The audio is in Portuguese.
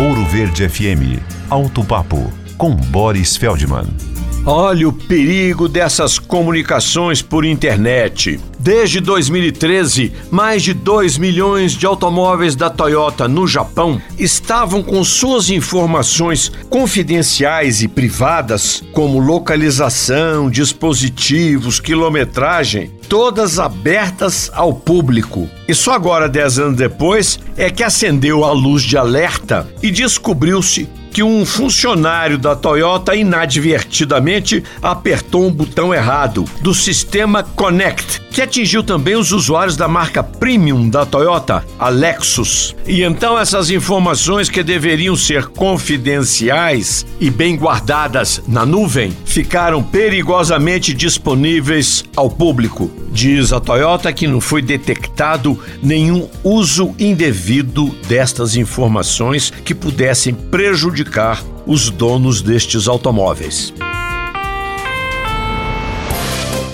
Ouro Verde FM. Alto Papo com Boris Feldman. Olha o perigo dessas comunicações por internet. Desde 2013, mais de 2 milhões de automóveis da Toyota no Japão estavam com suas informações confidenciais e privadas, como localização, dispositivos, quilometragem, todas abertas ao público. E só agora, 10 anos depois, é que acendeu a luz de alerta e descobriu-se que um funcionário da Toyota inadvertidamente apertou um botão errado do sistema Connect, que atingiu também os usuários da marca Premium da Toyota, a Lexus. E então essas informações que deveriam ser confidenciais e bem guardadas na nuvem ficaram perigosamente disponíveis ao público. Diz a Toyota que não foi detectado nenhum uso indevido destas informações que pudessem prejudicar os donos destes automóveis.